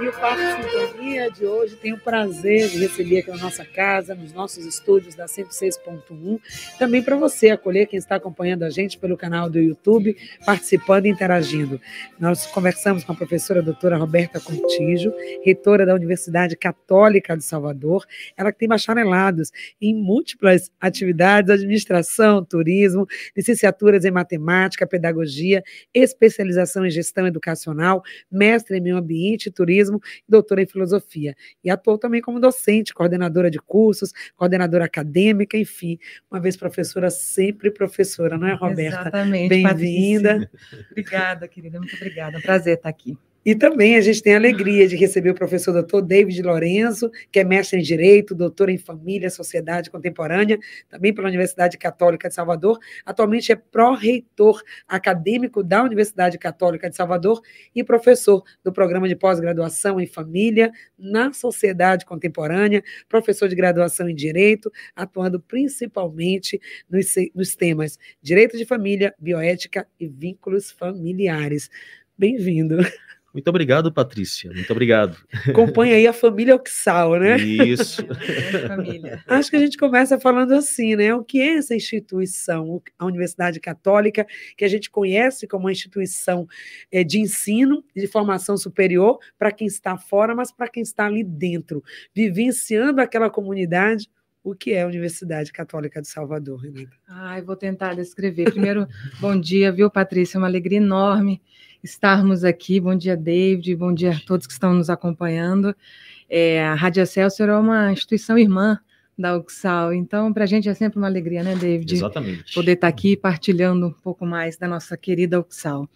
E o Papo Sintonia de hoje tem o prazer de receber aqui na nossa casa, nos nossos estúdios da 106.1. Também para você acolher quem está acompanhando a gente pelo canal do YouTube, participando e interagindo. Nós conversamos com a professora doutora Roberta Contígio, reitora da Universidade Católica de Salvador. Ela que tem bacharelados em múltiplas atividades, administração, turismo, licenciaturas em matemática, pedagogia, especialização em gestão educacional, mestre em meio ambiente e turismo jornalismo e doutora em filosofia. E atuou também como docente, coordenadora de cursos, coordenadora acadêmica, enfim, uma vez professora, sempre professora, não é, Roberta? Exatamente. Bem-vinda. Obrigada, querida, muito obrigada. prazer estar aqui. E também a gente tem a alegria de receber o professor doutor David Lorenzo, que é mestre em Direito, doutor em Família e Sociedade Contemporânea, também pela Universidade Católica de Salvador. Atualmente é pró-reitor acadêmico da Universidade Católica de Salvador e professor do programa de pós-graduação em Família na Sociedade Contemporânea, professor de graduação em Direito, atuando principalmente nos, nos temas Direito de Família, Bioética e Vínculos Familiares. Bem-vindo. Muito obrigado, Patrícia. Muito obrigado. Acompanha aí a família Oxal, né? Isso. Acho que a gente começa falando assim, né? O que é essa instituição, a Universidade Católica, que a gente conhece como uma instituição é, de ensino, de formação superior, para quem está fora, mas para quem está ali dentro, vivenciando aquela comunidade. O que é a Universidade Católica de Salvador, Renata? Ai, vou tentar descrever. Primeiro, bom dia, viu, Patrícia? É uma alegria enorme estarmos aqui. Bom dia, David. Bom dia a todos que estão nos acompanhando. É, a Rádio Celso é uma instituição irmã da Uxal, então para a gente é sempre uma alegria, né, David? Exatamente. Poder estar aqui partilhando um pouco mais da nossa querida Uxal.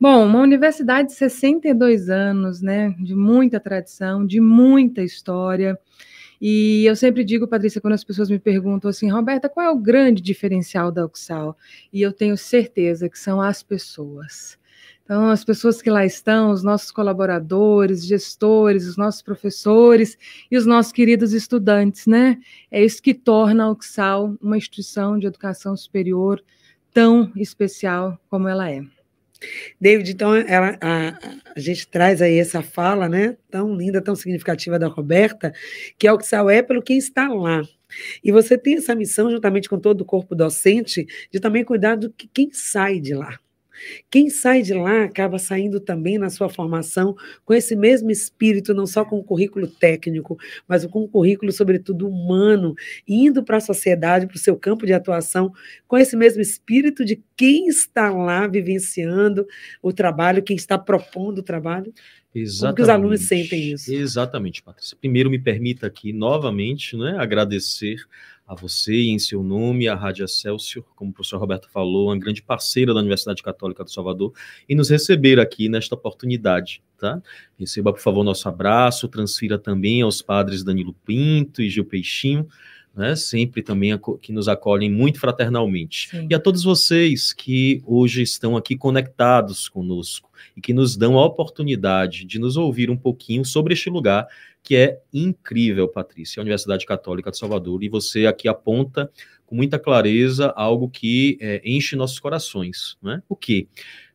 Bom, uma universidade de 62 anos, né, de muita tradição, de muita história. E eu sempre digo, Patrícia, quando as pessoas me perguntam assim, Roberta, qual é o grande diferencial da Uxal? E eu tenho certeza que são as pessoas. Então, as pessoas que lá estão, os nossos colaboradores, gestores, os nossos professores e os nossos queridos estudantes, né? É isso que torna a UXAL uma instituição de educação superior tão especial como ela é. David, então ela, a, a, gente traz aí essa fala, né, tão linda, tão significativa da Roberta, que a UXAL é pelo quem está lá. E você tem essa missão, juntamente com todo o corpo docente, de também cuidar do que quem sai de lá. Quem sai de lá acaba saindo também na sua formação com esse mesmo espírito, não só com o currículo técnico, mas com o currículo, sobretudo, humano, indo para a sociedade, para o seu campo de atuação, com esse mesmo espírito de quem está lá vivenciando o trabalho, quem está propondo o trabalho. Exatamente. Como que os alunos sentem isso? Exatamente, Patrícia. Primeiro, me permita aqui novamente né, agradecer a você e em seu nome, a Rádio Excelsior, como o professor Roberto falou, uma grande parceira da Universidade Católica do Salvador, e nos receber aqui nesta oportunidade, tá? Receba, por favor, nosso abraço, transfira também aos padres Danilo Pinto e Gil Peixinho, né, sempre também que nos acolhem muito fraternalmente. Sim. E a todos vocês que hoje estão aqui conectados conosco e que nos dão a oportunidade de nos ouvir um pouquinho sobre este lugar que é incrível, Patrícia, a Universidade Católica de Salvador, e você aqui aponta com muita clareza algo que é, enche nossos corações. Né? O quê?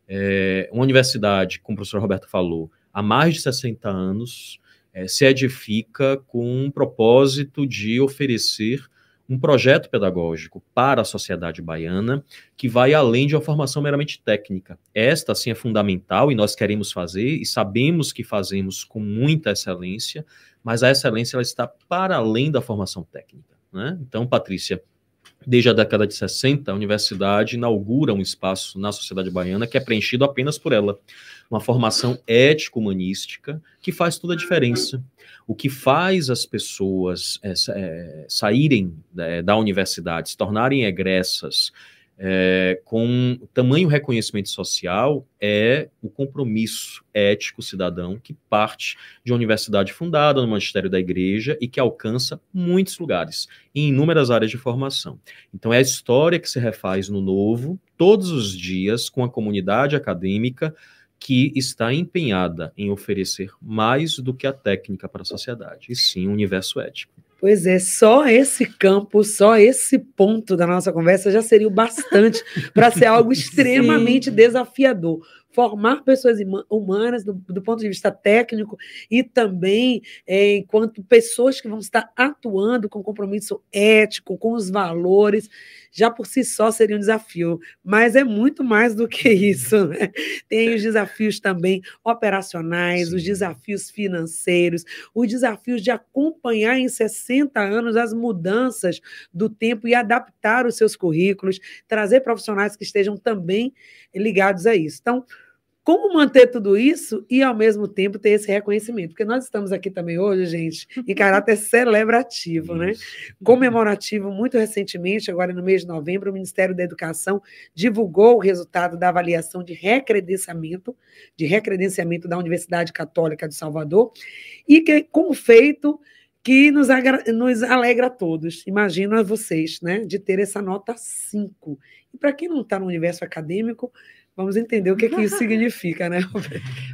É, uma universidade, como o professor Roberto falou, há mais de 60 anos, é, se edifica com um propósito de oferecer um projeto pedagógico para a sociedade baiana que vai além de uma formação meramente técnica. Esta, sim, é fundamental e nós queremos fazer e sabemos que fazemos com muita excelência, mas a excelência ela está para além da formação técnica. Né? Então, Patrícia, Desde a década de 60, a universidade inaugura um espaço na sociedade baiana que é preenchido apenas por ela. Uma formação ético-humanística que faz toda a diferença. O que faz as pessoas é, saírem é, da universidade, se tornarem egressas, é, com tamanho reconhecimento social é o compromisso ético cidadão que parte de uma universidade fundada no magistério da igreja e que alcança muitos lugares, em inúmeras áreas de formação. Então é a história que se refaz no novo, todos os dias, com a comunidade acadêmica que está empenhada em oferecer mais do que a técnica para a sociedade, e sim o um universo ético. Pois é, só esse campo, só esse ponto da nossa conversa já seria o bastante para ser algo extremamente Sim. desafiador. Formar pessoas humanas do, do ponto de vista técnico e também é, enquanto pessoas que vão estar atuando com compromisso ético, com os valores, já por si só seria um desafio, mas é muito mais do que isso. Né? Tem os desafios também operacionais, Sim. os desafios financeiros, os desafios de acompanhar em 60 anos as mudanças do tempo e adaptar os seus currículos, trazer profissionais que estejam também ligados a isso. Então, como manter tudo isso e, ao mesmo tempo, ter esse reconhecimento? Porque nós estamos aqui também hoje, gente, em caráter celebrativo, né? Comemorativo, muito recentemente, agora no mês de novembro, o Ministério da Educação divulgou o resultado da avaliação de recredenciamento, de recredenciamento da Universidade Católica de Salvador, e que, com feito que nos, nos alegra a todos. Imagina vocês, né, de ter essa nota 5. E para quem não está no universo acadêmico, Vamos entender o que, que isso significa, né,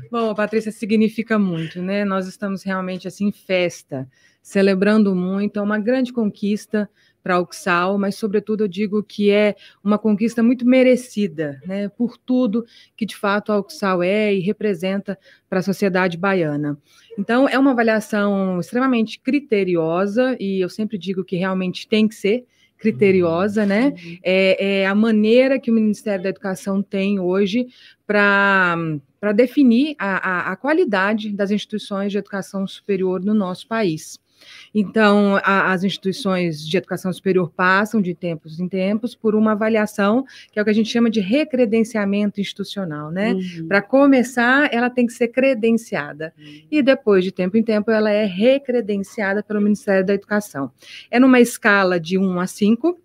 Bom, Patrícia, significa muito, né? Nós estamos realmente assim em festa, celebrando muito, é uma grande conquista para a Uxal, mas sobretudo eu digo que é uma conquista muito merecida, né, por tudo que de fato a Uxal é e representa para a sociedade baiana. Então, é uma avaliação extremamente criteriosa e eu sempre digo que realmente tem que ser, criteriosa, né? Uhum. É, é, a maneira que o Ministério da Educação tem hoje para definir a, a, a qualidade das instituições de educação superior no nosso país. Então, a, as instituições de educação superior passam de tempos em tempos por uma avaliação, que é o que a gente chama de recredenciamento institucional, né? Uhum. Para começar, ela tem que ser credenciada. Uhum. E depois, de tempo em tempo, ela é recredenciada pelo Ministério da Educação. É numa escala de 1 a 5,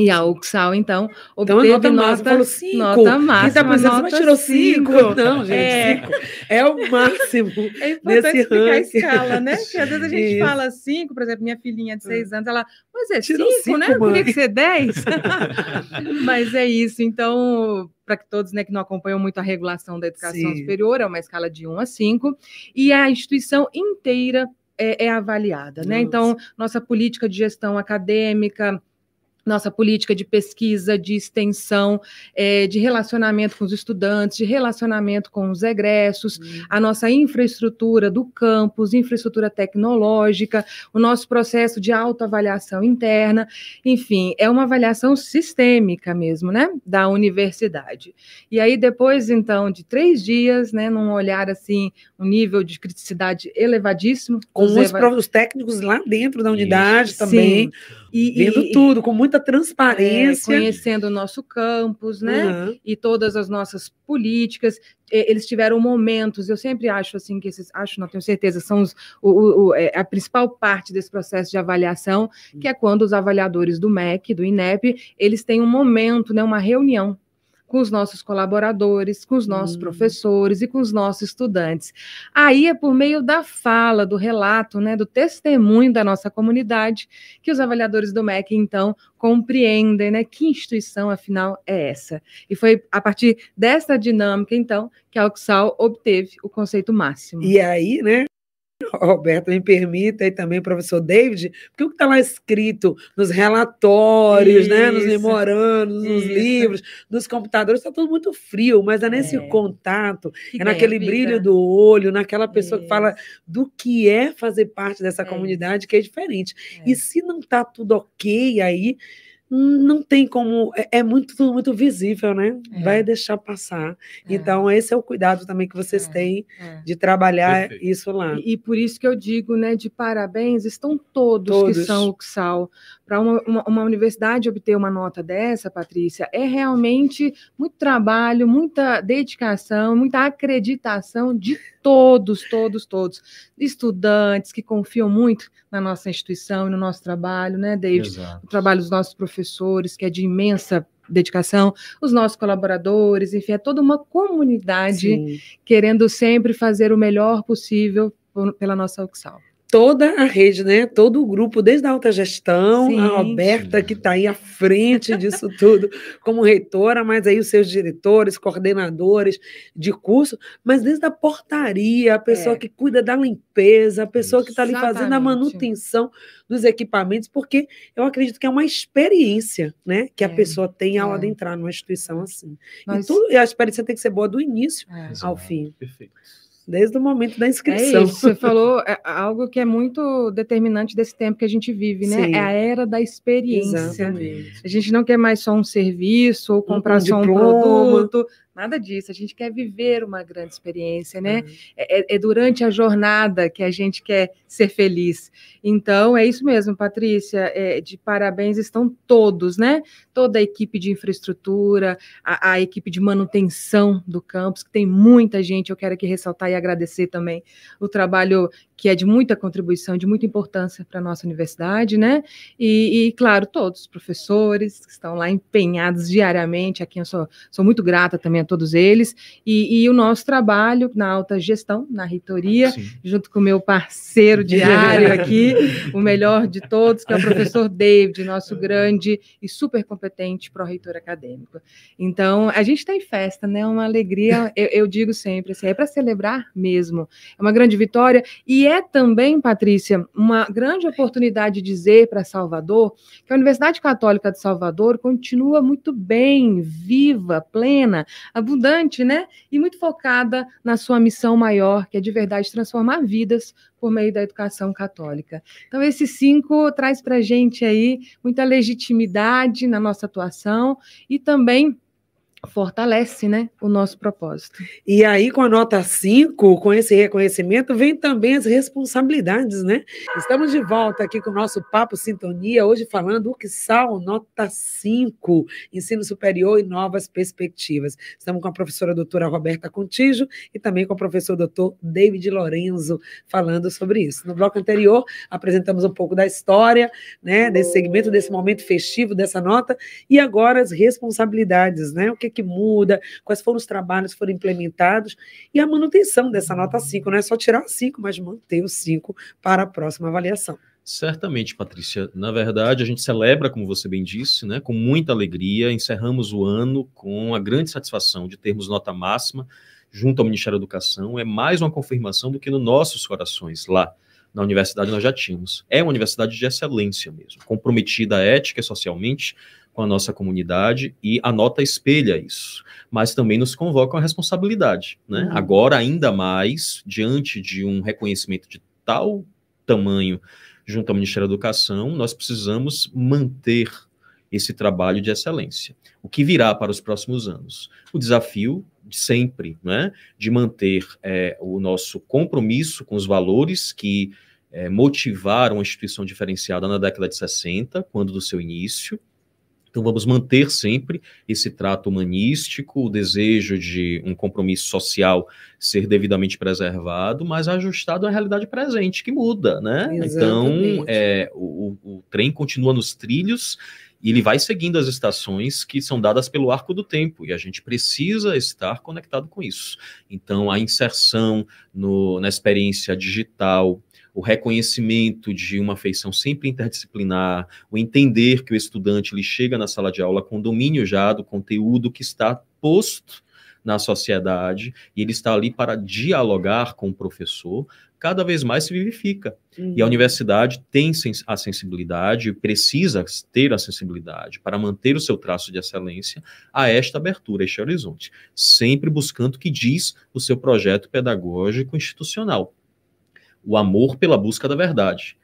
e a Uxal, então, então obteve então, nota, nota, falou cinco. nota máxima. Quem está tirou cinco. Não, gente, é. cinco. É o máximo É importante explicar ranking. a escala, né? Porque às vezes a gente Isso. fala cinco, por exemplo, minha filhinha de seis hum. anos, ela, mas é cinco, cinco, né? Podia que ser dez. mas é isso, então, para que todos né, que não acompanham muito a regulação da educação Sim. superior, é uma escala de um a cinco, e a instituição inteira é, é avaliada, né? Então, nossa política de gestão acadêmica, nossa política de pesquisa, de extensão, é, de relacionamento com os estudantes, de relacionamento com os egressos, uhum. a nossa infraestrutura do campus, infraestrutura tecnológica, o nosso processo de autoavaliação interna, enfim, é uma avaliação sistêmica mesmo, né, da universidade. E aí, depois, então, de três dias, né, num olhar assim, um nível de criticidade elevadíssimo. Com os, eva... os técnicos lá dentro da unidade Isso. também. Sim. E, vendo e, tudo, com muita transparência. É, conhecendo o nosso campus, né? Uhum. E todas as nossas políticas. Eles tiveram momentos, eu sempre acho assim, que esses, acho, não tenho certeza, são os, o, o, é, a principal parte desse processo de avaliação, que é quando os avaliadores do MEC, do INEP, eles têm um momento, né, uma reunião com os nossos colaboradores, com os nossos hum. professores e com os nossos estudantes. Aí é por meio da fala, do relato, né, do testemunho da nossa comunidade, que os avaliadores do MEC, então, compreendem né, que instituição, afinal, é essa. E foi a partir dessa dinâmica, então, que a Uxal obteve o conceito máximo. E aí, né, Roberto, me permita, e também professor David, porque o que está lá escrito nos relatórios, Isso. né, nos memorandos, nos livros, nos computadores, está tudo muito frio, mas é nesse é. contato, que é naquele brilho do olho, naquela pessoa Isso. que fala do que é fazer parte dessa é. comunidade que é diferente. É. E se não está tudo ok aí, não tem como, é, é muito muito visível, né? É. Vai deixar passar. É. Então, esse é o cuidado também que vocês é. têm é. de trabalhar Perfeito. isso lá. E, e, por isso que eu digo, né, de parabéns, estão todos, todos. que são o XAL. Para uma, uma, uma, universidade obter uma nota dessa, Patrícia, é realmente muito trabalho, muita dedicação, muita acreditação de todos, todos, todos. Estudantes que confiam muito na nossa instituição e no nosso trabalho, né, David? Exato. O trabalho dos nossos professores, que é de imensa dedicação, os nossos colaboradores, enfim, é toda uma comunidade Sim. querendo sempre fazer o melhor possível pela nossa UXAL. Toda a rede, né? Todo o grupo, desde a alta gestão, Sim. a Roberta, que está aí à frente disso tudo, como reitora, mas aí os seus diretores, coordenadores de curso, mas desde a portaria, a pessoa É. que cuida da limpeza, a pessoa que está ali fazendo a manutenção dos equipamentos, porque eu acredito que é uma experiência, né? Que a É, pessoa tem ao é. adentrar numa instituição assim. Nós- E, tudo, e a experiência tem que ser boa do início É. ao fim. Perfeito. Desde o momento da É inscrição. isso, você falou é algo que é muito determinante desse tempo que a gente vive, né? Sim. É a era da experiência. Exatamente. A gente não quer mais só um serviço ou comprar um só um diploma. produto, nada disso. A gente quer viver uma grande experiência, né? É, é- é durante a jornada que a gente quer ser feliz. Então, é isso mesmo, Patrícia. é, de parabéns estão todos, né? Toda a equipe de infraestrutura, a, a equipe de manutenção do campus, que tem muita gente. Eu quero aqui ressaltar e agradecer também o trabalho que é de muita contribuição, de muita importância para a nossa universidade, né? E, e, claro, todos os professores que estão lá empenhados diariamente, a quem eu sou, sou muito grata também a todos eles, e, e o nosso trabalho na alta gestão, na reitoria, Sim. junto com o meu parceiro diário aqui, o melhor de todos, que é o professor David, nosso grande e super competente pró-reitor acadêmico. Então, a gente está em festa, né? Uma alegria, eu, eu digo sempre, assim, é para celebrar mesmo. É uma grande vitória e é também, Patrícia, uma grande oportunidade de dizer para Salvador que a Universidade Católica de Salvador continua muito bem, viva, plena, abundante, né? E muito focada na sua missão maior, que é de verdade transformar vidas por meio da educação católica. Então, esses cinco traz para a gente aí muita legitimidade na nossa atuação e também fortalece né, o nosso propósito. E aí, com a nota 5, com esse reconhecimento, vem também as responsabilidades, né? Estamos de volta aqui com o nosso Papo Sintonia, hoje falando o que sal, nota 5, ensino superior e novas perspectivas. Estamos com a professora doutora Roberta Contígio e também com o professor doutor David Lorenzo falando sobre isso. No bloco anterior, apresentamos um pouco da história, né, desse segmento, desse momento festivo, dessa nota, e agora as responsabilidades, né? O que que muda, quais foram os trabalhos que foram implementados e a manutenção dessa nota 5. Não é só tirar 5, mas manter o 5 para a próxima avaliação. Certamente, Patrícia. Na verdade, a gente celebra, como você bem disse, né, com muita alegria. Encerramos o ano com a grande satisfação de termos nota máxima junto ao Ministério da Educação. É mais uma confirmação do que nos nossos corações lá na universidade nós já tínhamos. É uma universidade de excelência mesmo, comprometida ética e socialmente com a nossa comunidade e a nota espelha isso, mas também nos convoca uma responsabilidade, né? Uhum. Agora ainda mais diante de um reconhecimento de tal tamanho junto ao Ministério da Educação, nós precisamos manter esse trabalho de excelência. O que virá para os próximos anos? O desafio de sempre, né, de manter é, o nosso compromisso com os valores que é, motivaram a instituição diferenciada na década de 60, quando do seu início. Então, vamos manter sempre esse trato humanístico, o desejo de um compromisso social ser devidamente preservado, mas ajustado à realidade presente, que muda, né? Exatamente. Então, é, o, o, o trem continua nos trilhos e ele vai seguindo as estações que são dadas pelo arco do tempo, e a gente precisa estar conectado com isso. Então, a inserção no, na experiência digital, o reconhecimento de uma feição sempre interdisciplinar, o entender que o estudante ele chega na sala de aula com domínio já do conteúdo que está posto na sociedade e ele está ali para dialogar com o professor, cada vez mais se vivifica. Uhum. E a universidade tem a sensibilidade, precisa ter a sensibilidade para manter o seu traço de excelência a esta abertura, a este horizonte, sempre buscando o que diz o seu projeto pedagógico institucional. O amor pela busca da verdade,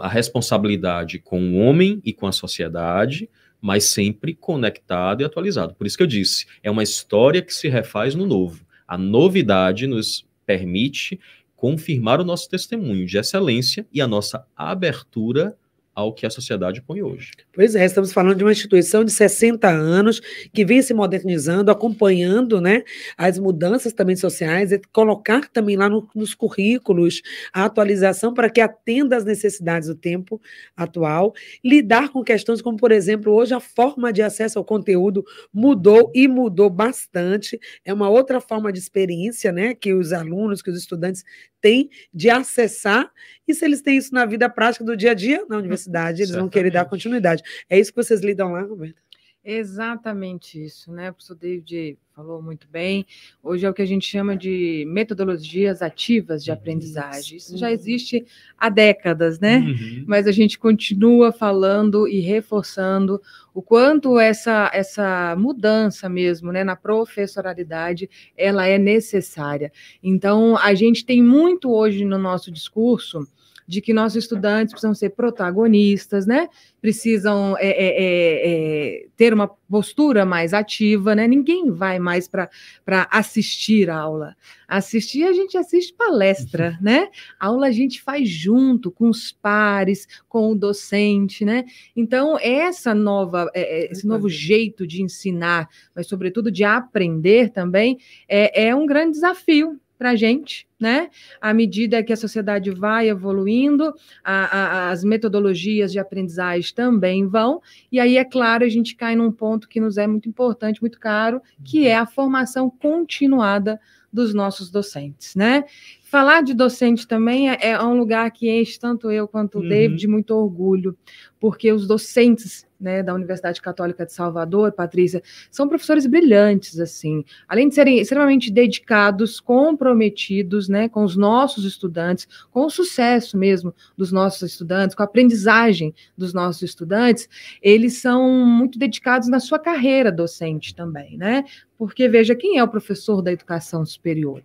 a responsabilidade com o homem e com a sociedade, mas sempre conectado e atualizado. Por isso que eu disse, é uma história que se refaz no novo. A novidade nos permite confirmar o nosso testemunho de excelência e a nossa abertura ao que a sociedade põe hoje. Pois é, estamos falando de uma instituição de 60 anos que vem se modernizando, acompanhando né, as mudanças também sociais, e colocar também lá no, nos currículos a atualização para que atenda às necessidades do tempo atual, lidar com questões como, por exemplo, hoje a forma de acesso ao conteúdo mudou e mudou bastante, é uma outra forma de experiência né, que os alunos, que os estudantes têm de acessar, e se eles têm isso na vida prática do dia a dia, na universidade, eles Certamente. vão querer dar continuidade. É isso que vocês lidam lá, Roberta? Exatamente isso, né? O professor David falou muito bem. Hoje é o que a gente chama de metodologias ativas de aprendizagem. Isso já existe há décadas, né? Uhum. Mas a gente continua falando e reforçando o quanto essa, essa mudança mesmo, né, na professoralidade, ela é necessária. Então, a gente tem muito hoje no nosso discurso de que nossos estudantes precisam ser protagonistas, né? Precisam é, é, é, é ter uma postura mais ativa, né? Ninguém vai mais para assistir a aula. Assistir, a gente assiste palestra, né? A aula a gente faz junto com os pares, com o docente, né? Então, essa nova, é, é, esse novo jeito de ensinar, mas sobretudo de aprender também, é, é um grande desafio para a gente, né? À medida que a sociedade vai evoluindo, a, a, as metodologias de aprendizagem também vão, e aí, é claro, a gente cai num ponto que nos é muito importante, muito caro, que é a formação continuada dos nossos docentes, né? Falar de docente também é, é um lugar que enche tanto eu quanto o uhum. David de muito orgulho, porque os docentes né, da Universidade Católica de Salvador, Patrícia, são professores brilhantes, assim, além de serem extremamente dedicados, comprometidos, né, com os nossos estudantes, com o sucesso mesmo dos nossos estudantes, com a aprendizagem dos nossos estudantes, eles são muito dedicados na sua carreira docente também, né, porque veja quem é o professor da educação superior.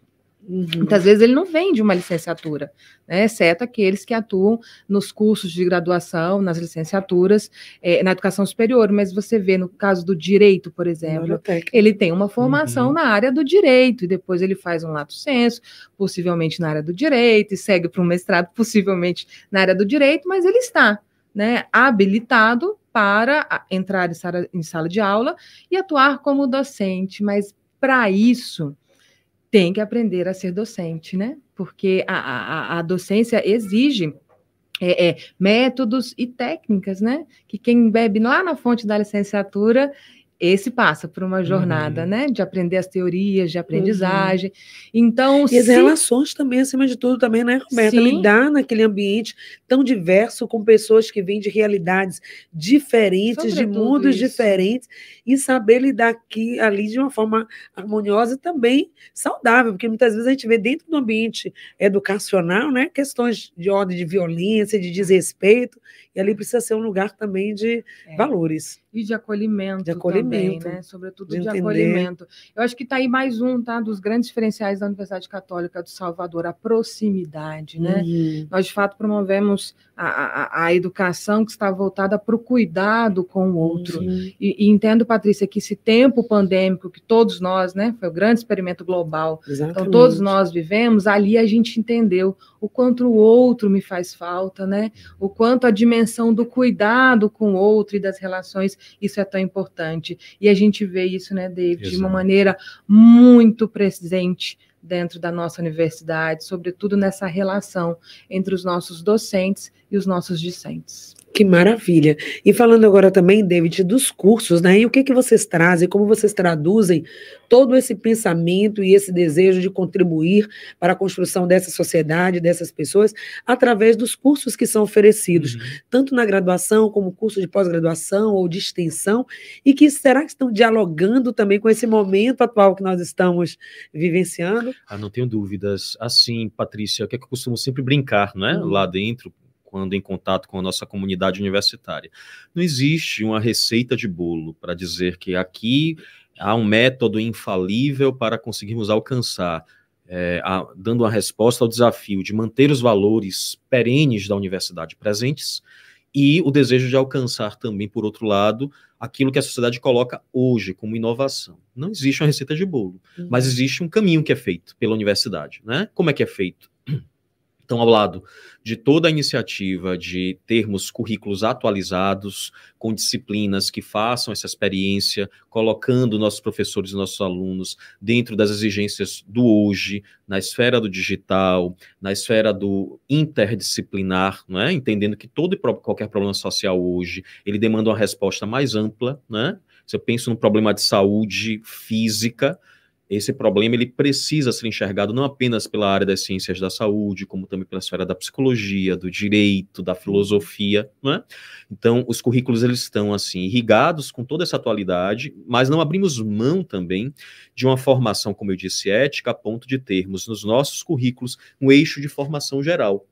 Uhum. Muitas vezes ele não vem de uma licenciatura, né, exceto aqueles que atuam nos cursos de graduação, nas licenciaturas, é, na educação superior. Mas você vê, no caso do direito, por exemplo, ele tem uma formação uhum. na área do direito, e depois ele faz um lato senso, possivelmente na área do direito, e segue para um mestrado, possivelmente na área do direito, mas ele está né, habilitado para entrar em sala, em sala de aula e atuar como docente. Mas para isso tem que aprender a ser docente, né? Porque a, a, a docência exige é, é, métodos e técnicas, né? Que quem bebe lá na fonte da licenciatura esse passa por uma jornada, uhum. né, de aprender as teorias de aprendizagem. Uhum. Então, e se... as relações também, acima de tudo, também, né, Roberta? Sim. Lidar naquele ambiente tão diverso com pessoas que vêm de realidades diferentes, Sobretudo de mundos isso. diferentes, e saber lidar aqui ali de uma forma harmoniosa e também saudável, porque muitas vezes a gente vê dentro do ambiente educacional, né, questões de ordem de violência, de desrespeito, e ali precisa ser um lugar também de é. valores. E de acolhimento, de acolhimento também, né? Sobretudo de, de acolhimento. Eu acho que está aí mais um, tá? Dos grandes diferenciais da Universidade Católica do Salvador, a proximidade, né? Uhum. Nós, de fato, promovemos a, a, a, educação que está voltada para o cuidado com o outro. Uhum. E, e, entendo, Patrícia, que esse tempo pandêmico que todos nós, né? Foi o grande experimento global. Exatamente. Então, todos nós vivemos, ali a gente entendeu o quanto o outro me faz falta, né? O quanto a dimensão do cuidado com o outro e das relações isso é tão importante. E a gente vê isso, né, David, Exato. de uma maneira muito presente dentro da nossa universidade, sobretudo nessa relação entre os nossos docentes e os nossos discentes. Que maravilha. E falando agora também, David, dos cursos, né? E o que, que vocês trazem, como vocês traduzem todo esse pensamento e esse desejo de contribuir para a construção dessa sociedade, dessas pessoas, através dos cursos que são oferecidos, uhum. tanto na graduação como curso de pós-graduação ou de extensão, e que será que estão dialogando também com esse momento atual que nós estamos vivenciando? Ah, não tenho dúvidas. Assim, Patrícia, o que, é que eu costumo sempre brincar, não é? Uhum. Lá dentro, quando em contato com a nossa comunidade universitária. Não existe uma receita de bolo para dizer que aqui há um método infalível para conseguirmos alcançar, é, a, dando uma resposta ao desafio de manter os valores perenes da universidade presentes e o desejo de alcançar também, por outro lado, aquilo que a sociedade coloca hoje como inovação. Não existe uma receita de bolo, uhum. mas existe um caminho que é feito pela universidade. Né? Como é que é feito? Então, ao lado de toda a iniciativa de termos currículos atualizados, com disciplinas que façam essa experiência, colocando nossos professores e nossos alunos dentro das exigências do hoje, na esfera do digital, na esfera do interdisciplinar, né? entendendo que todo e qualquer problema social hoje, ele demanda uma resposta mais ampla, né? Se eu penso num problema de saúde física, esse problema ele precisa ser enxergado não apenas pela área das ciências da saúde, como também pela esfera da psicologia, do direito, da filosofia, né? Então, os currículos eles estão assim irrigados com toda essa atualidade, mas não abrimos mão também de uma formação, como eu disse, ética, a ponto de termos nos nossos currículos um eixo de formação geral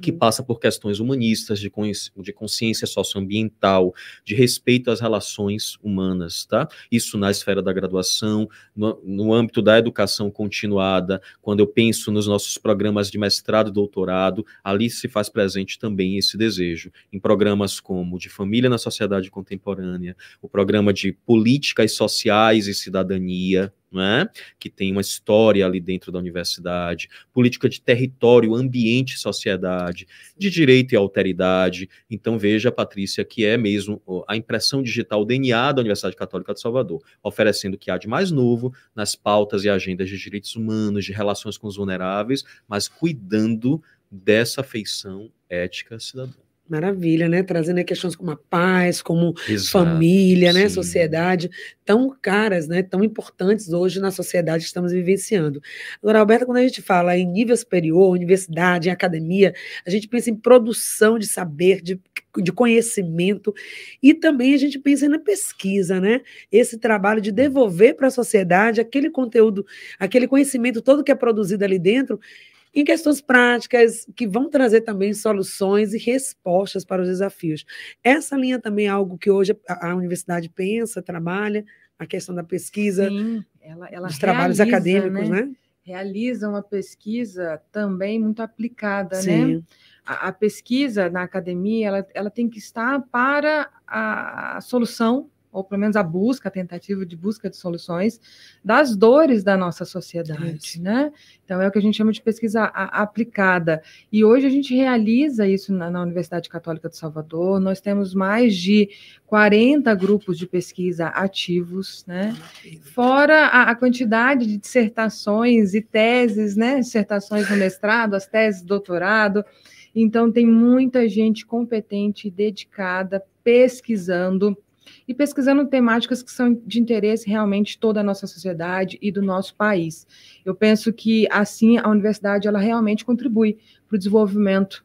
que passa por questões humanistas, de, de consciência socioambiental, de respeito às relações humanas, tá? Isso na esfera da graduação, no, no, âmbito da educação continuada, quando eu penso nos nossos programas de mestrado e doutorado, ali se faz presente também esse desejo. Em programas como de família na sociedade contemporânea, o programa de políticas sociais e cidadania, né, que tem uma história ali dentro da universidade, política de território, ambiente, sociedade, de direito e alteridade. Então veja, Patrícia, que é mesmo a impressão digital, DNA da Universidade Católica de Salvador, oferecendo o que há de mais novo nas pautas e agendas de direitos humanos, de relações com os vulneráveis, mas cuidando dessa feição ética cidadã. Maravilha, né? Trazendo questões como a paz, como Exato, família, né? Sim. Sociedade, tão caras, né? Tão importantes hoje na sociedade que estamos vivenciando. Agora, Alberta, quando a gente fala em nível superior, universidade, em academia, a gente pensa em produção de saber, de, de conhecimento, e também a gente pensa na pesquisa, né? Esse trabalho de devolver para a sociedade aquele conteúdo, aquele conhecimento todo que é produzido ali dentro em questões práticas que vão trazer também soluções e respostas para os desafios. Essa linha também é algo que hoje a, a universidade pensa, trabalha, a questão da pesquisa, Sim, ela, ela dos trabalhos acadêmicos, né? né? Realiza uma pesquisa também muito aplicada, Sim. né? A, a, pesquisa na academia ela, ela tem que estar para a, a solução ou pelo menos a busca, a tentativa de busca de soluções das dores da nossa sociedade, isso. né? Então é o que a gente chama de pesquisa aplicada. E hoje a gente realiza isso na, na, Universidade Católica de Salvador. Nós temos mais de 40 grupos de pesquisa ativos, né? Fora a, a quantidade de dissertações e teses, né? Dissertações no mestrado, as teses de doutorado. Então tem muita gente competente, dedicada, pesquisando e pesquisando temáticas que são de interesse realmente de toda a nossa sociedade e do nosso país. Eu penso que, assim, a universidade ela realmente contribui para o desenvolvimento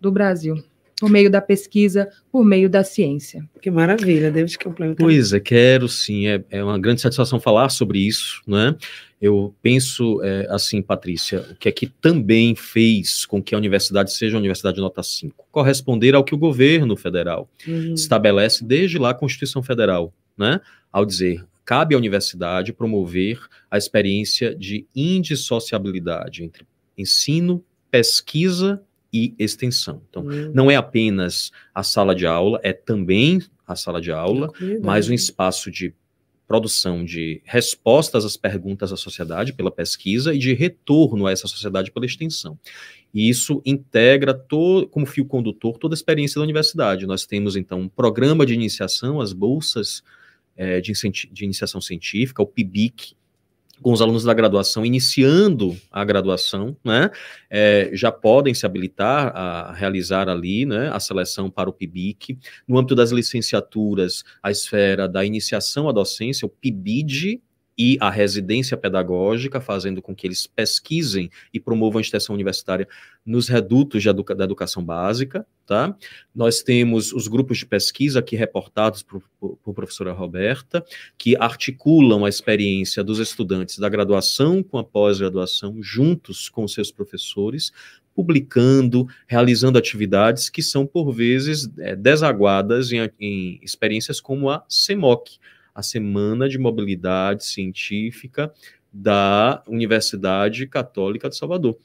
do Brasil por meio da pesquisa, por meio da ciência. Que maravilha, David complementar. Pois é, quero sim, é, é uma grande satisfação falar sobre isso, né? Eu penso é, assim, Patrícia, o que é que também fez com que a universidade seja uma universidade de nota 5? Corresponder ao que o governo federal uhum. estabelece desde lá a Constituição Federal, né? Ao dizer, cabe à universidade promover a experiência de indissociabilidade entre ensino, pesquisa e extensão. Então, uhum. não é apenas a sala de aula, é também a sala de aula, mas um espaço de produção de respostas às perguntas da sociedade pela pesquisa e de retorno a essa sociedade pela extensão. E isso integra todo, como fio condutor toda a experiência da universidade. Nós temos, então, um programa de iniciação, as bolsas é, de, de, iniciação científica, o PIBIC, com os alunos da graduação iniciando a graduação, né, é, já podem se habilitar a realizar ali, né, a seleção para o PIBIC. No âmbito das licenciaturas, a esfera da iniciação à docência, o PIBID, e a residência pedagógica, fazendo com que eles pesquisem e promovam a extensão universitária nos redutos educa da educação básica. Tá? Nós temos os grupos de pesquisa aqui reportados por, por, por professora Roberta, que articulam a experiência dos estudantes da graduação com a pós-graduação, juntos com seus professores, publicando, realizando atividades que são, por vezes, é, desaguadas em, em experiências como a CEMOC, a Semana de Mobilidade Científica da Universidade Católica de Salvador,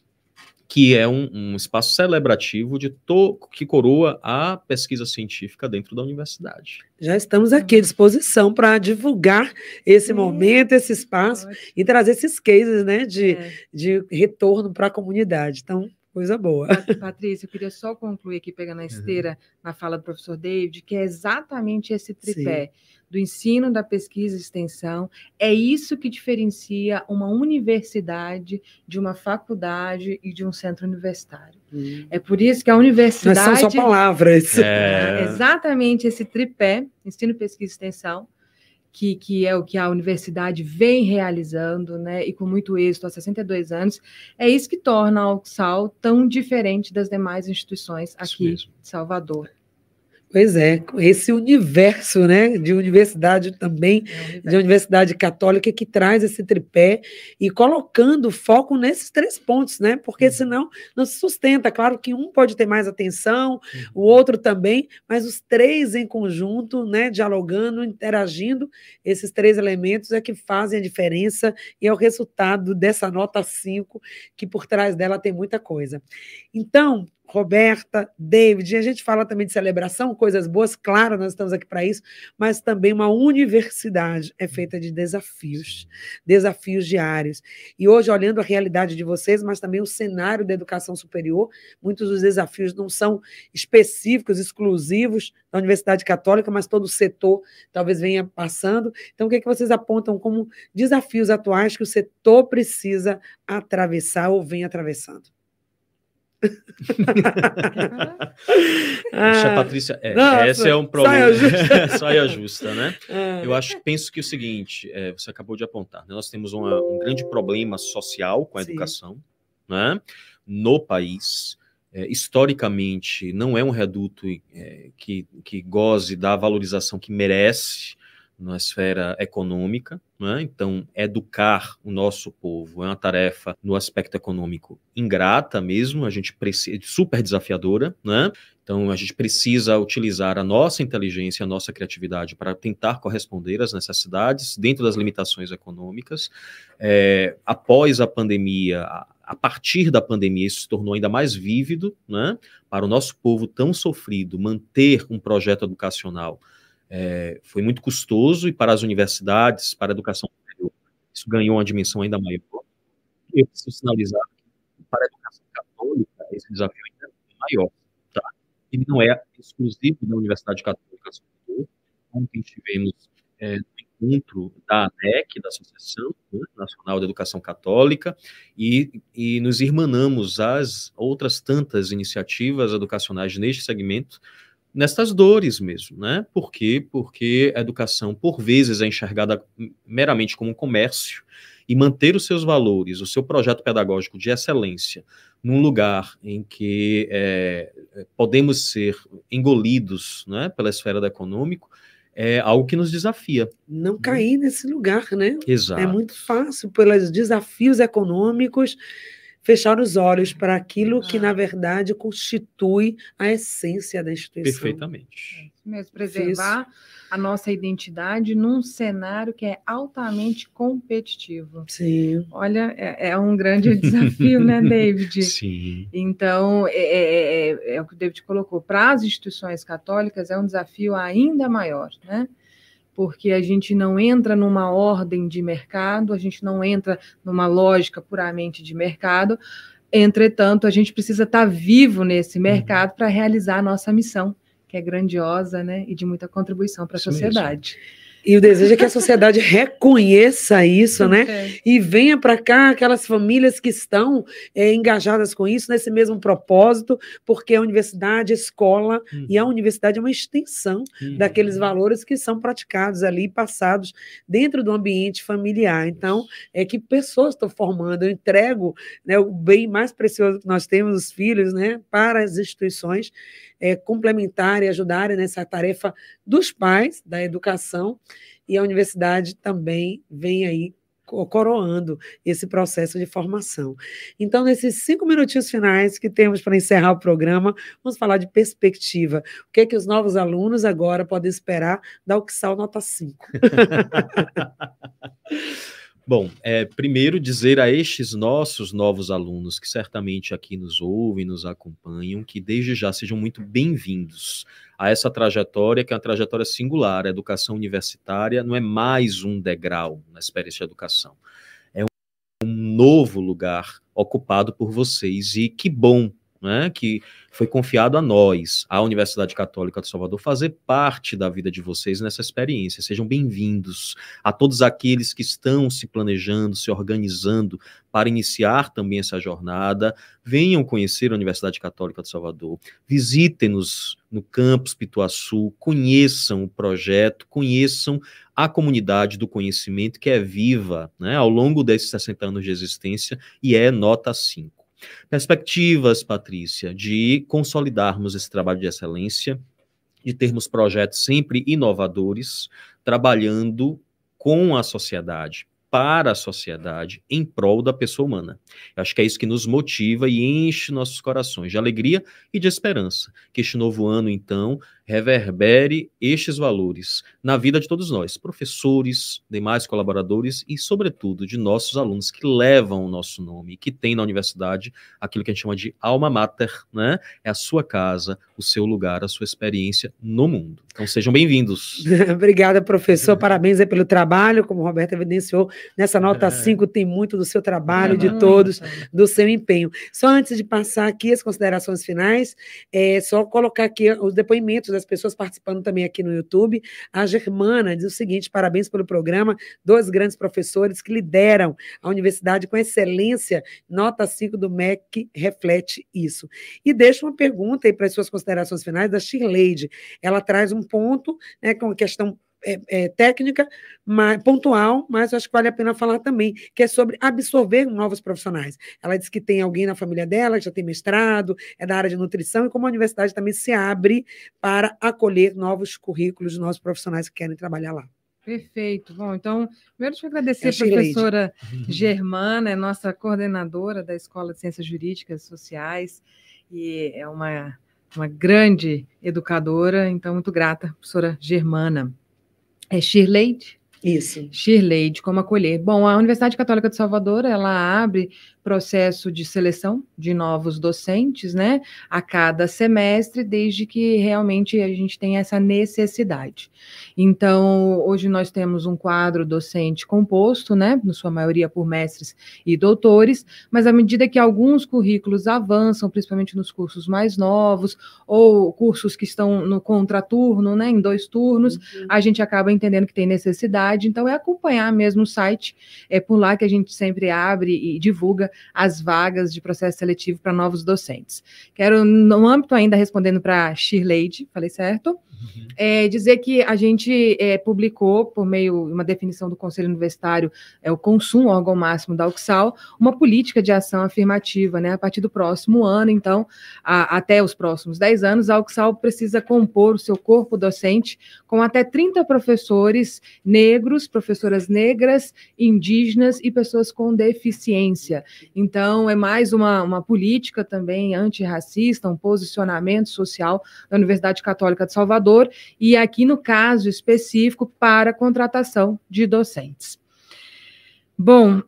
que é um, um espaço celebrativo de to, que coroa a pesquisa científica dentro da universidade. Já estamos aqui à disposição para divulgar esse momento, esse espaço e trazer esses cases né, de, é. de retorno para a comunidade. Então, Coisa boa. Patrícia, eu queria só concluir aqui, pegando a esteira uhum. na fala do professor David, que é exatamente esse tripé. Sim do ensino, da pesquisa e extensão. É isso que diferencia uma universidade de uma faculdade e de um centro universitário. Hum. É por isso que a universidade. Não são só palavras. É... exatamente esse tripé, ensino, pesquisa e extensão, que, que, é o que a universidade vem realizando, né, e com muito êxito há 62 anos, é isso que torna a UXAL tão diferente das demais instituições aqui de Salvador. Pois é, esse universo né, de universidade também, é de universidade católica, que traz esse tripé e colocando foco nesses três pontos, né? Porque uhum. senão não se sustenta. Claro que um pode ter mais atenção, o uhum. outro também, mas os três em conjunto, né, dialogando, interagindo, esses três elementos é que fazem a diferença e é o resultado dessa nota 5, que por trás dela tem muita coisa. Então, Roberta, David, e a gente fala também de celebração, coisas boas, claro, nós estamos aqui para isso, mas também uma universidade é feita de desafios, desafios diários. E hoje, olhando a realidade de vocês, mas também o cenário da educação superior, muitos dos desafios não são específicos, exclusivos da Universidade Católica, mas todo o setor talvez venha passando. Então, o que, é que vocês apontam como desafios atuais que o setor precisa atravessar ou vem atravessando? Ah, Patrícia, é, nossa, esse é um problema. Saia justa, né? Ah. Eu acho, penso que é o seguinte, é, você acabou de apontar, né? nós temos uma, um grande problema social com a Sim. educação, né? No país. É, historicamente, não é um reduto é, que, que goze da valorização que merece na esfera econômica, né? então educar o nosso povo é uma tarefa no aspecto econômico ingrata mesmo, a gente precisa super desafiadora, né? Então a gente precisa utilizar a nossa inteligência, a nossa criatividade para tentar corresponder às necessidades dentro das limitações econômicas. É, após a pandemia, a partir da pandemia, isso se tornou ainda mais vívido, né? Para o nosso povo tão sofrido, manter um projeto educacional é, foi muito custoso e para as universidades, para a educação superior, isso ganhou uma dimensão ainda maior. Eu preciso sinalizar que para a educação católica esse desafio ainda é maior. Tá? Ele não é exclusivo da Universidade Católica Superior. Ontem tivemos é, no encontro da ANEC, da Associação né, Nacional de Educação Católica, e, e nos irmanamos às outras tantas iniciativas educacionais neste segmento, nestas dores mesmo, né? Por quê? Porque a educação, por vezes, é enxergada meramente como um comércio e manter os seus valores, o seu projeto pedagógico de excelência, num lugar em que é, podemos ser engolidos né, pela esfera do econômico, é algo que nos desafia. Não cair nesse lugar, né? Exato. É muito fácil, pelos desafios econômicos, fechar os olhos para aquilo que, na verdade, constitui a essência da instituição. Perfeitamente. É mesmo, preservar a nossa identidade num cenário que é altamente competitivo. Sim. Olha, é, é um grande desafio, né, David? Sim. Então, é, é, é, é o que o David colocou. Para as instituições católicas, é um desafio ainda maior, né? Porque a gente não entra numa ordem de mercado, a gente não entra numa lógica puramente de mercado. Entretanto, a gente precisa estar vivo nesse uhum. mercado para realizar a nossa missão, que é grandiosa né, e de muita contribuição para a sociedade. Mesmo. E o desejo é que a sociedade reconheça isso, né? É. E venha para cá aquelas famílias que estão é, engajadas com isso, nesse mesmo propósito, porque a universidade, a escola, uhum. e a universidade é uma extensão uhum. daqueles valores que são praticados ali, passados dentro do ambiente familiar. Então, é que pessoas estão formando. Eu entrego né, o bem mais precioso que nós temos, os filhos, né, para as instituições é, complementarem, ajudarem nessa tarefa dos pais, da educação, e a universidade também vem aí coroando esse processo de formação. Então, nesses cinco minutinhos finais que temos para encerrar o programa, vamos falar de perspectiva. O que é que os novos alunos agora podem esperar da UXAL Nota 5? Bom, é, primeiro dizer a estes nossos novos alunos que certamente aqui nos ouvem, nos acompanham, que desde já sejam muito bem-vindos a essa trajetória, que é uma trajetória singular. A educação universitária não é mais um degrau na experiência de educação. É um novo lugar ocupado por vocês. E que bom né, que foi confiado a nós, a Universidade Católica de Salvador, fazer parte da vida de vocês nessa experiência. Sejam bem-vindos a todos aqueles que estão se planejando, se organizando para iniciar também essa jornada. Venham conhecer a Universidade Católica de Salvador, visitem-nos no campus Pituaçu, conheçam o projeto, conheçam a comunidade do conhecimento que é viva né, ao longo desses 60 anos de existência e é nota 5. Perspectivas, Patrícia, de consolidarmos esse trabalho de excelência, de termos projetos sempre inovadores, trabalhando com a sociedade, para a sociedade, em prol da pessoa humana. Eu acho que é isso que nos motiva e enche nossos corações de alegria e de esperança. Que este novo ano, então, reverbere estes valores na vida de todos nós, professores, demais colaboradores e, sobretudo, de nossos alunos que levam o nosso nome, que têm na universidade aquilo que a gente chama de alma mater, né? É a sua casa, o seu lugar, a sua experiência no mundo. Então, sejam bem-vindos. Obrigada, professor. Parabéns aí pelo trabalho, como o Roberto evidenciou, nessa nota 5 é. tem muito do seu trabalho, de todos, do seu empenho. Só antes de passar aqui as considerações finais, é só colocar aqui os depoimentos das pessoas participando também aqui no YouTube. A Germana diz o seguinte: parabéns pelo programa, dois grandes professores que lideram a universidade com excelência. Nota 5 do MEC reflete isso. E deixa uma pergunta aí para as suas considerações finais da Shirley. Ela traz um ponto né, com questão é, é, técnica, mas, pontual, mas acho que vale a pena falar também, que é sobre absorver novos profissionais. Ela disse que tem alguém na família dela que já tem mestrado, é da área de nutrição, e como a universidade também se abre para acolher novos currículos de novos profissionais que querem trabalhar lá. Perfeito. Bom, então, primeiro deixa eu agradecer é a professora Germana, é nossa coordenadora da Escola de Ciências Jurídicas e Sociais, e é uma, uma grande educadora, então, muito grata, professora Germana. É Shirley? Isso. Shirley, de como acolher. Bom, a Universidade Católica de Salvador, ela abre processo de seleção de novos docentes, né, a cada semestre, desde que realmente a gente tenha essa necessidade. Então, hoje nós temos um quadro docente composto, né, na sua maioria por mestres e doutores, mas à medida que alguns currículos avançam, principalmente nos cursos mais novos, ou cursos que estão no contraturno, né, em dois turnos, uhum. a gente acaba entendendo que tem necessidade, então é acompanhar mesmo o site, é por lá que a gente sempre abre e divulga as vagas de processo seletivo para novos docentes. Quero, no âmbito ainda, respondendo para Shirley, falei certo? Uhum. É, dizer que a gente é, publicou, por meio de uma definição do Conselho Universitário, é, o consumo, órgão máximo da UXAL, uma política de ação afirmativa, né? A partir do próximo ano, então, a, até os próximos 10 anos, a UXAL precisa compor o seu corpo docente com até 30 professores negros, professoras negras, indígenas e pessoas com deficiência. Então, é mais uma, uma política também antirracista, um posicionamento social da Universidade Católica de Salvador, e aqui no caso específico para contratação de docentes. Bom,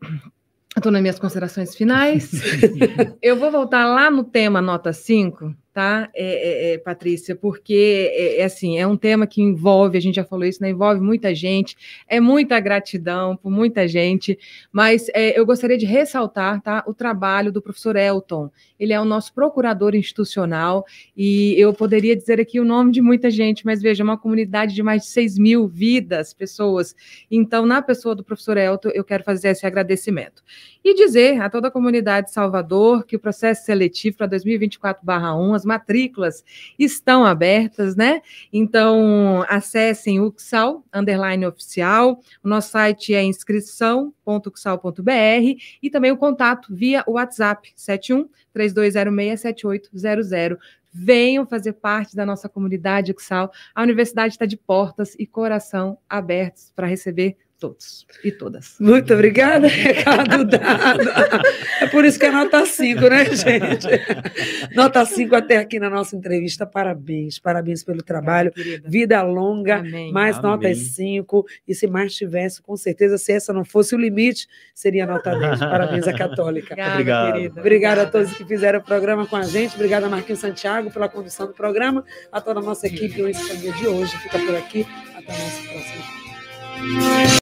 estou nas minhas considerações finais. Eu vou voltar lá no tema nota 5, tá, é, é, é, Patrícia? Porque é, é, assim, é um tema que envolve, a gente já falou isso, né? Envolve muita gente, é muita gratidão por muita gente, mas é, eu gostaria de ressaltar tá, o trabalho do professor Elton. Ele é o nosso procurador institucional e eu poderia dizer aqui o nome de muita gente, mas veja, uma comunidade de mais de 6 mil vidas, pessoas. Então, na pessoa do professor Elton, eu quero fazer esse agradecimento. E dizer a toda a comunidade de Salvador que o processo seletivo para 2024-1, as matrículas estão abertas, né? Então, acessem o XAL, underline oficial, o nosso site é inscrição.xal.br e também o contato via WhatsApp, 71 3206 7800 venham fazer parte da nossa comunidade XAL. A universidade está de portas e coração abertos para receber todos e todas. Muito obrigada, recado dado. É por isso que é nota 5, né, gente? Nota 5 até aqui na nossa entrevista. Parabéns, parabéns pelo trabalho. Vida longa, Amém. mais Amém. notas 5. E se mais tivesse, com certeza, se essa não fosse o limite, seria nota 10. Parabéns à Católica. Obrigada, Obrigado. Querida. Obrigada a todos que fizeram o programa com a gente. Obrigada a Marquinhos Santiago pela condução do programa. A toda a nossa equipe, o Espanha de hoje fica por aqui. Até o nosso próximo.